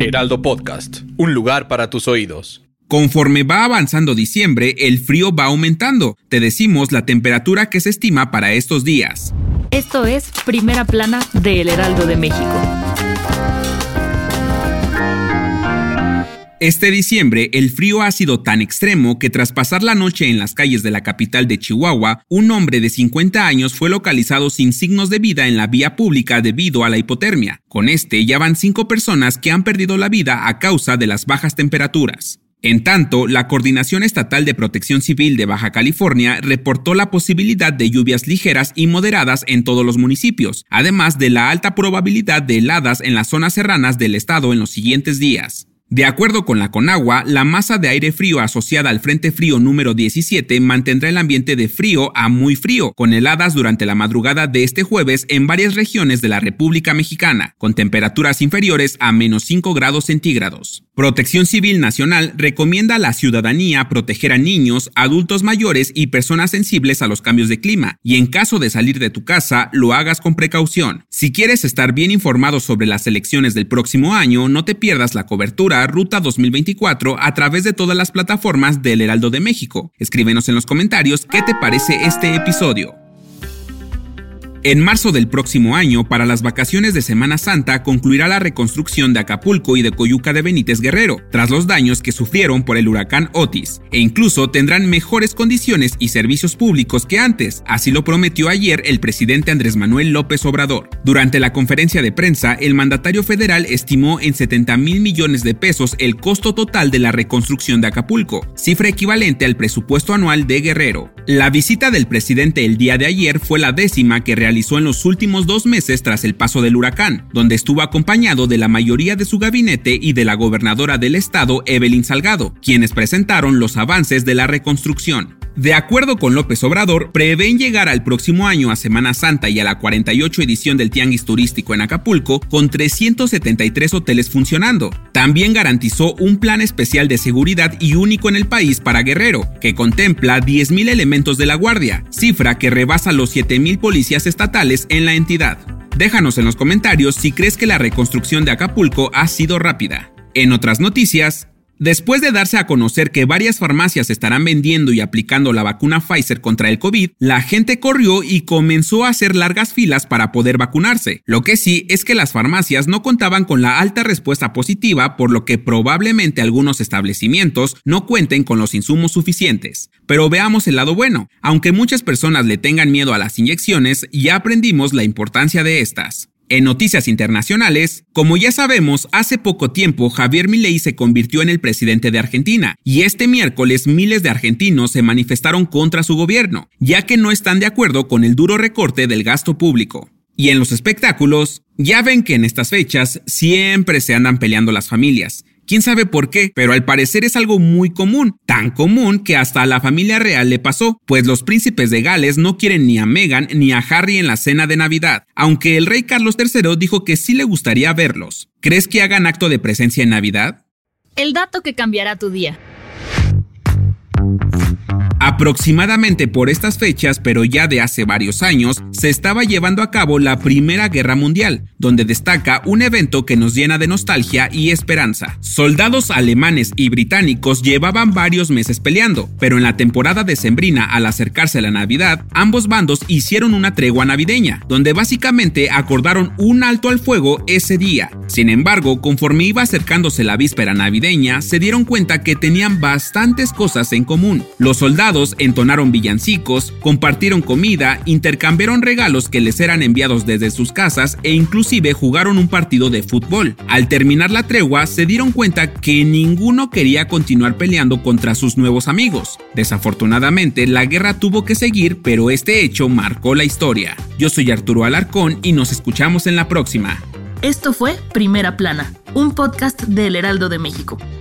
Heraldo Podcast, un lugar para tus oídos. Conforme va avanzando diciembre, el frío va aumentando. Te decimos la temperatura que se estima para estos días. Esto es Primera Plana de El Heraldo de México. Este diciembre, el frío ha sido tan extremo que tras pasar la noche en las calles de la capital de Chihuahua, un hombre de 50 años fue localizado sin signos de vida en la vía pública debido a la hipotermia. Con este ya van cinco personas que han perdido la vida a causa de las bajas temperaturas. En tanto, la Coordinación Estatal de Protección Civil de Baja California reportó la posibilidad de lluvias ligeras y moderadas en todos los municipios, además de la alta probabilidad de heladas en las zonas serranas del estado en los siguientes días. De acuerdo con la Conagua, la masa de aire frío asociada al Frente Frío número 17 mantendrá el ambiente de frío a muy frío, con heladas durante la madrugada de este jueves en varias regiones de la República Mexicana, con temperaturas inferiores a menos 5 grados centígrados. Protección Civil Nacional recomienda a la ciudadanía proteger a niños, adultos mayores y personas sensibles a los cambios de clima, y en caso de salir de tu casa, lo hagas con precaución. Si quieres estar bien informado sobre las elecciones del próximo año, no te pierdas la cobertura Ruta 2024 a través de todas las plataformas del Heraldo de México. Escríbenos en los comentarios qué te parece este episodio. En marzo del próximo año, para las vacaciones de Semana Santa, concluirá la reconstrucción de Acapulco y de Coyuca de Benítez Guerrero, tras los daños que sufrieron por el huracán Otis, e incluso tendrán mejores condiciones y servicios públicos que antes, así lo prometió ayer el presidente Andrés Manuel López Obrador. Durante la conferencia de prensa, el mandatario federal estimó en 70 mil millones de pesos el costo total de la reconstrucción de Acapulco, cifra equivalente al presupuesto anual de Guerrero. La visita del presidente el día de ayer fue la décima que realizó en los últimos dos meses tras el paso del huracán, donde estuvo acompañado de la mayoría de su gabinete y de la gobernadora del estado, Evelyn Salgado, quienes presentaron los avances de la reconstrucción. De acuerdo con López Obrador, prevén llegar al próximo año a Semana Santa y a la 48 edición del Tianguis Turístico en Acapulco con 373 hoteles funcionando. También garantizó un plan especial de seguridad y único en el país para Guerrero, que contempla 10.000 elementos de la Guardia, cifra que rebasa los 7.000 policías estatales en la entidad. Déjanos en los comentarios si crees que la reconstrucción de Acapulco ha sido rápida. En otras noticias, Después de darse a conocer que varias farmacias estarán vendiendo y aplicando la vacuna Pfizer contra el COVID, la gente corrió y comenzó a hacer largas filas para poder vacunarse. Lo que sí es que las farmacias no contaban con la alta respuesta positiva, por lo que probablemente algunos establecimientos no cuenten con los insumos suficientes. Pero veamos el lado bueno. Aunque muchas personas le tengan miedo a las inyecciones, ya aprendimos la importancia de estas. En noticias internacionales, como ya sabemos, hace poco tiempo Javier Milei se convirtió en el presidente de Argentina y este miércoles miles de argentinos se manifestaron contra su gobierno, ya que no están de acuerdo con el duro recorte del gasto público. Y en los espectáculos, ya ven que en estas fechas siempre se andan peleando las familias, Quién sabe por qué, pero al parecer es algo muy común, tan común que hasta a la familia real le pasó, pues los príncipes de Gales no quieren ni a Meghan ni a Harry en la cena de Navidad, aunque el rey Carlos III dijo que sí le gustaría verlos. ¿Crees que hagan acto de presencia en Navidad? El dato que cambiará tu día. Aproximadamente por estas fechas, pero ya de hace varios años, se estaba llevando a cabo la Primera Guerra Mundial, donde destaca un evento que nos llena de nostalgia y esperanza. Soldados alemanes y británicos llevaban varios meses peleando, pero en la temporada decembrina, al acercarse la Navidad, ambos bandos hicieron una tregua navideña, donde básicamente acordaron un alto al fuego ese día, Sin embargo, conforme iba acercándose la víspera navideña, se dieron cuenta que tenían bastantes cosas en común. Los soldados entonaron villancicos, compartieron comida, intercambiaron regalos que les eran enviados desde sus casas e inclusive jugaron un partido de fútbol. Al terminar la tregua, se dieron cuenta que ninguno quería continuar peleando contra sus nuevos amigos. Desafortunadamente, la guerra tuvo que seguir, pero este hecho marcó la historia. Yo soy Arturo Alarcón y nos escuchamos en la próxima. Esto fue Primera Plana, un podcast del Heraldo de México.